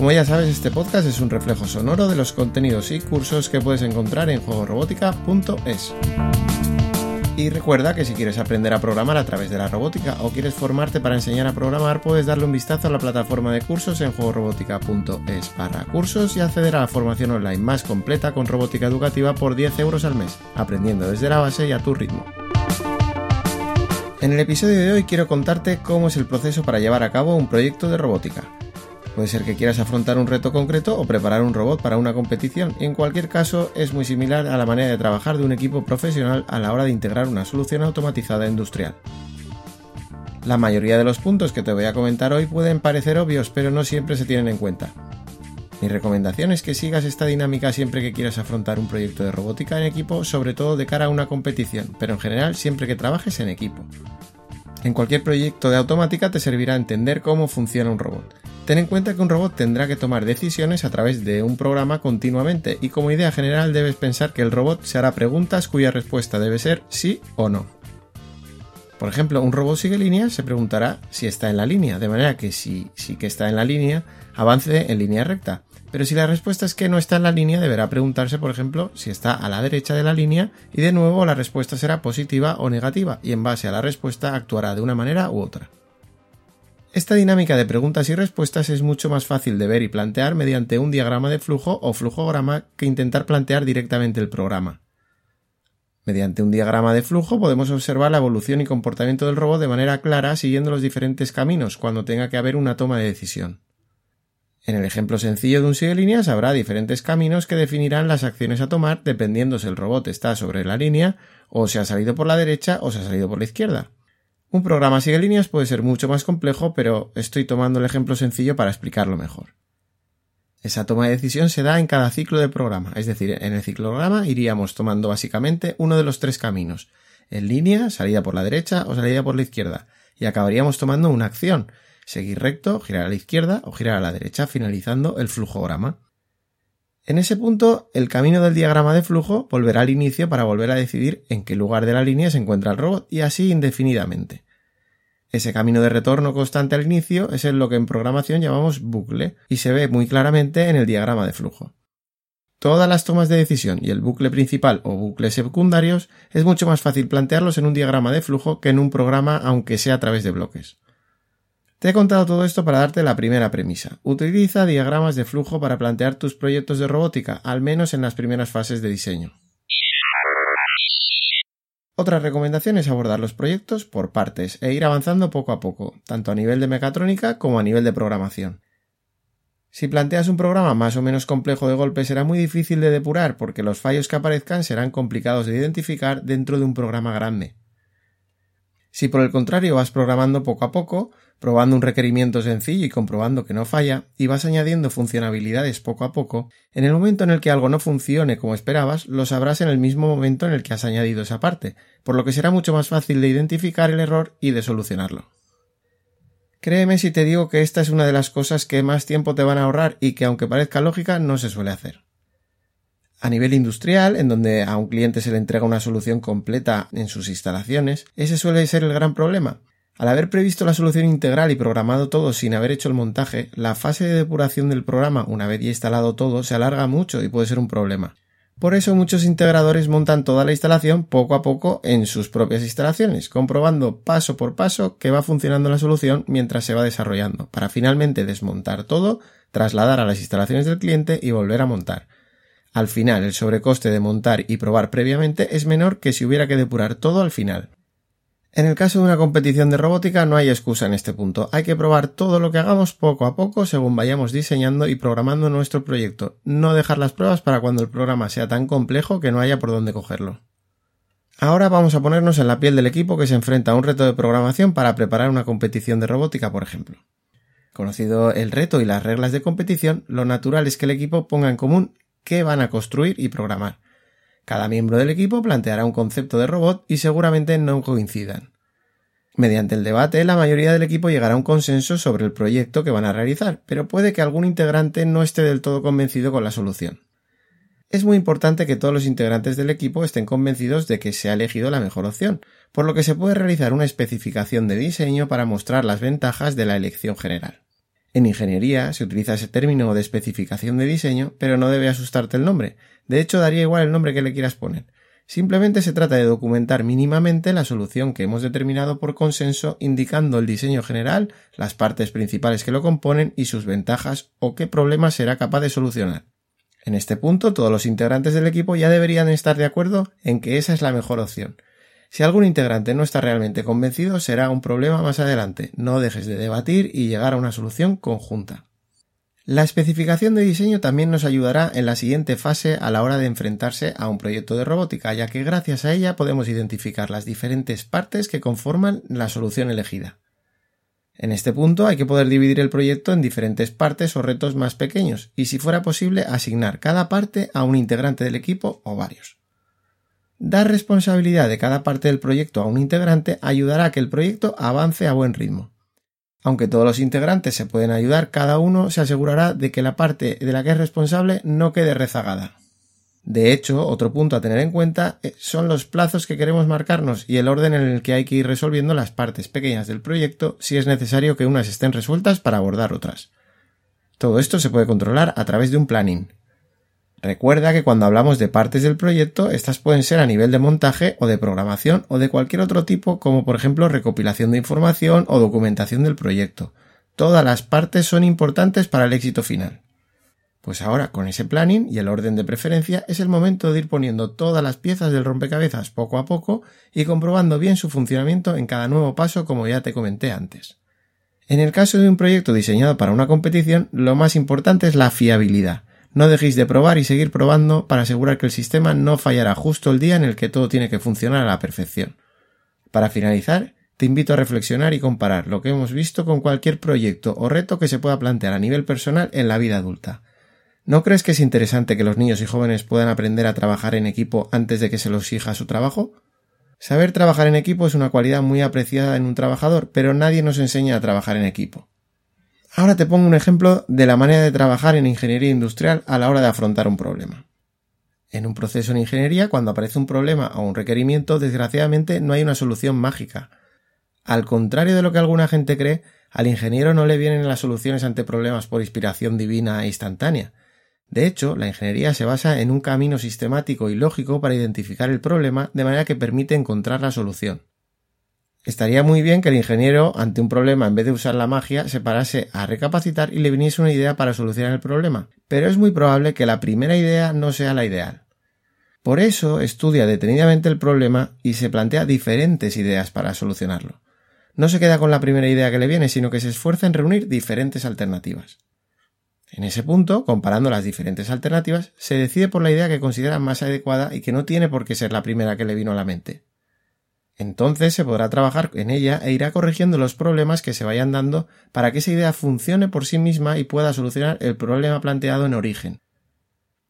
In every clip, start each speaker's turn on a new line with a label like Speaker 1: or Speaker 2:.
Speaker 1: Como ya sabes, este podcast es un reflejo sonoro de los contenidos y cursos que puedes encontrar en juegorobótica.es. Y recuerda que si quieres aprender a programar a través de la robótica o quieres formarte para enseñar a programar, puedes darle un vistazo a la plataforma de cursos en juegorobótica.es para cursos y acceder a la formación online más completa con robótica educativa por 10 euros al mes, aprendiendo desde la base y a tu ritmo. En el episodio de hoy quiero contarte cómo es el proceso para llevar a cabo un proyecto de robótica. Puede ser que quieras afrontar un reto concreto o preparar un robot para una competición. En cualquier caso, es muy similar a la manera de trabajar de un equipo profesional a la hora de integrar una solución automatizada industrial. La mayoría de los puntos que te voy a comentar hoy pueden parecer obvios, pero no siempre se tienen en cuenta. Mi recomendación es que sigas esta dinámica siempre que quieras afrontar un proyecto de robótica en equipo, sobre todo de cara a una competición, pero en general siempre que trabajes en equipo. En cualquier proyecto de automática te servirá entender cómo funciona un robot. Ten en cuenta que un robot tendrá que tomar decisiones a través de un programa continuamente y como idea general debes pensar que el robot se hará preguntas cuya respuesta debe ser sí o no. Por ejemplo, un robot sigue línea se preguntará si está en la línea, de manera que si sí que está en la línea, avance en línea recta. Pero si la respuesta es que no está en la línea, deberá preguntarse, por ejemplo, si está a la derecha de la línea y de nuevo la respuesta será positiva o negativa y en base a la respuesta actuará de una manera u otra. Esta dinámica de preguntas y respuestas es mucho más fácil de ver y plantear mediante un diagrama de flujo o flujograma que intentar plantear directamente el programa. Mediante un diagrama de flujo podemos observar la evolución y comportamiento del robot de manera clara siguiendo los diferentes caminos cuando tenga que haber una toma de decisión. En el ejemplo sencillo de un sigue líneas habrá diferentes caminos que definirán las acciones a tomar dependiendo si el robot está sobre la línea o se ha salido por la derecha o se ha salido por la izquierda. Un programa sigue líneas puede ser mucho más complejo, pero estoy tomando el ejemplo sencillo para explicarlo mejor. Esa toma de decisión se da en cada ciclo de programa, es decir, en el ciclograma iríamos tomando básicamente uno de los tres caminos, en línea, salida por la derecha o salida por la izquierda, y acabaríamos tomando una acción, seguir recto, girar a la izquierda o girar a la derecha, finalizando el flujograma. En ese punto, el camino del diagrama de flujo volverá al inicio para volver a decidir en qué lugar de la línea se encuentra el robot y así indefinidamente. Ese camino de retorno constante al inicio es lo que en programación llamamos bucle y se ve muy claramente en el diagrama de flujo. Todas las tomas de decisión y el bucle principal o bucles secundarios es mucho más fácil plantearlos en un diagrama de flujo que en un programa aunque sea a través de bloques. Te he contado todo esto para darte la primera premisa. Utiliza diagramas de flujo para plantear tus proyectos de robótica, al menos en las primeras fases de diseño. Otra recomendación es abordar los proyectos por partes e ir avanzando poco a poco, tanto a nivel de mecatrónica como a nivel de programación. Si planteas un programa más o menos complejo de golpe será muy difícil de depurar porque los fallos que aparezcan serán complicados de identificar dentro de un programa grande. Si por el contrario vas programando poco a poco, probando un requerimiento sencillo y comprobando que no falla, y vas añadiendo funcionalidades poco a poco, en el momento en el que algo no funcione como esperabas, lo sabrás en el mismo momento en el que has añadido esa parte, por lo que será mucho más fácil de identificar el error y de solucionarlo. Créeme si te digo que esta es una de las cosas que más tiempo te van a ahorrar y que aunque parezca lógica no se suele hacer. A nivel industrial, en donde a un cliente se le entrega una solución completa en sus instalaciones, ese suele ser el gran problema. Al haber previsto la solución integral y programado todo sin haber hecho el montaje, la fase de depuración del programa, una vez ya instalado todo, se alarga mucho y puede ser un problema. Por eso muchos integradores montan toda la instalación poco a poco en sus propias instalaciones, comprobando paso por paso que va funcionando la solución mientras se va desarrollando, para finalmente desmontar todo, trasladar a las instalaciones del cliente y volver a montar. Al final, el sobrecoste de montar y probar previamente es menor que si hubiera que depurar todo al final. En el caso de una competición de robótica no hay excusa en este punto. Hay que probar todo lo que hagamos poco a poco según vayamos diseñando y programando nuestro proyecto. No dejar las pruebas para cuando el programa sea tan complejo que no haya por dónde cogerlo. Ahora vamos a ponernos en la piel del equipo que se enfrenta a un reto de programación para preparar una competición de robótica, por ejemplo. Conocido el reto y las reglas de competición, lo natural es que el equipo ponga en común qué van a construir y programar. Cada miembro del equipo planteará un concepto de robot y seguramente no coincidan. Mediante el debate, la mayoría del equipo llegará a un consenso sobre el proyecto que van a realizar, pero puede que algún integrante no esté del todo convencido con la solución. Es muy importante que todos los integrantes del equipo estén convencidos de que se ha elegido la mejor opción, por lo que se puede realizar una especificación de diseño para mostrar las ventajas de la elección general. En ingeniería se utiliza ese término de especificación de diseño, pero no debe asustarte el nombre. De hecho, daría igual el nombre que le quieras poner. Simplemente se trata de documentar mínimamente la solución que hemos determinado por consenso indicando el diseño general, las partes principales que lo componen y sus ventajas o qué problema será capaz de solucionar. En este punto, todos los integrantes del equipo ya deberían estar de acuerdo en que esa es la mejor opción. Si algún integrante no está realmente convencido, será un problema más adelante. No dejes de debatir y llegar a una solución conjunta. La especificación de diseño también nos ayudará en la siguiente fase a la hora de enfrentarse a un proyecto de robótica, ya que gracias a ella podemos identificar las diferentes partes que conforman la solución elegida. En este punto hay que poder dividir el proyecto en diferentes partes o retos más pequeños y si fuera posible asignar cada parte a un integrante del equipo o varios. Dar responsabilidad de cada parte del proyecto a un integrante ayudará a que el proyecto avance a buen ritmo. Aunque todos los integrantes se pueden ayudar, cada uno se asegurará de que la parte de la que es responsable no quede rezagada. De hecho, otro punto a tener en cuenta eh, son los plazos que queremos marcarnos y el orden en el que hay que ir resolviendo las partes pequeñas del proyecto si es necesario que unas estén resueltas para abordar otras. Todo esto se puede controlar a través de un planning. Recuerda que cuando hablamos de partes del proyecto, estas pueden ser a nivel de montaje o de programación o de cualquier otro tipo, como por ejemplo recopilación de información o documentación del proyecto. Todas las partes son importantes para el éxito final. Pues ahora, con ese planning y el orden de preferencia, es el momento de ir poniendo todas las piezas del rompecabezas poco a poco y comprobando bien su funcionamiento en cada nuevo paso como ya te comenté antes. En el caso de un proyecto diseñado para una competición, lo más importante es la fiabilidad. No dejéis de probar y seguir probando para asegurar que el sistema no fallará justo el día en el que todo tiene que funcionar a la perfección. Para finalizar, te invito a reflexionar y comparar lo que hemos visto con cualquier proyecto o reto que se pueda plantear a nivel personal en la vida adulta. ¿No crees que es interesante que los niños y jóvenes puedan aprender a trabajar en equipo antes de que se los exija su trabajo? Saber trabajar en equipo es una cualidad muy apreciada en un trabajador, pero nadie nos enseña a trabajar en equipo. Ahora te pongo un ejemplo de la manera de trabajar en ingeniería industrial a la hora de afrontar un problema. En un proceso en ingeniería, cuando aparece un problema o un requerimiento, desgraciadamente no hay una solución mágica. Al contrario de lo que alguna gente cree, al ingeniero no le vienen las soluciones ante problemas por inspiración divina e instantánea. De hecho, la ingeniería se basa en un camino sistemático y lógico para identificar el problema de manera que permite encontrar la solución. Estaría muy bien que el ingeniero, ante un problema, en vez de usar la magia, se parase a recapacitar y le viniese una idea para solucionar el problema, pero es muy probable que la primera idea no sea la ideal. Por eso estudia detenidamente el problema y se plantea diferentes ideas para solucionarlo. No se queda con la primera idea que le viene, sino que se esfuerza en reunir diferentes alternativas. En ese punto, comparando las diferentes alternativas, se decide por la idea que considera más adecuada y que no tiene por qué ser la primera que le vino a la mente. Entonces se podrá trabajar en ella e irá corrigiendo los problemas que se vayan dando para que esa idea funcione por sí misma y pueda solucionar el problema planteado en origen.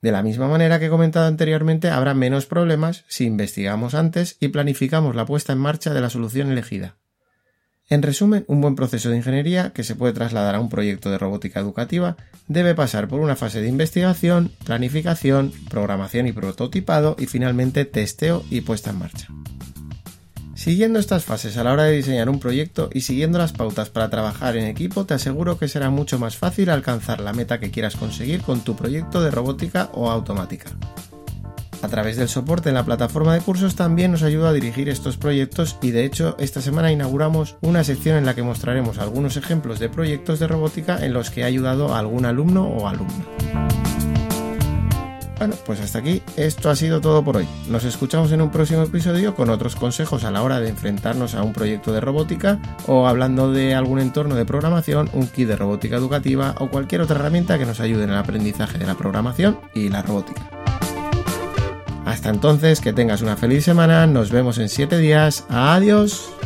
Speaker 1: De la misma manera que he comentado anteriormente, habrá menos problemas si investigamos antes y planificamos la puesta en marcha de la solución elegida. En resumen, un buen proceso de ingeniería que se puede trasladar a un proyecto de robótica educativa debe pasar por una fase de investigación, planificación, programación y prototipado y finalmente testeo y puesta en marcha. Siguiendo estas fases a la hora de diseñar un proyecto y siguiendo las pautas para trabajar en equipo, te aseguro que será mucho más fácil alcanzar la meta que quieras conseguir con tu proyecto de robótica o automática. A través del soporte en la plataforma de cursos también nos ayuda a dirigir estos proyectos y de hecho esta semana inauguramos una sección en la que mostraremos algunos ejemplos de proyectos de robótica en los que ha ayudado a algún alumno o alumna. Bueno, pues hasta aquí, esto ha sido todo por hoy. Nos escuchamos en un próximo episodio con otros consejos a la hora de enfrentarnos a un proyecto de robótica o hablando de algún entorno de programación, un kit de robótica educativa o cualquier otra herramienta que nos ayude en el aprendizaje de la programación y la robótica. Hasta entonces, que tengas una feliz semana, nos vemos en 7 días, adiós.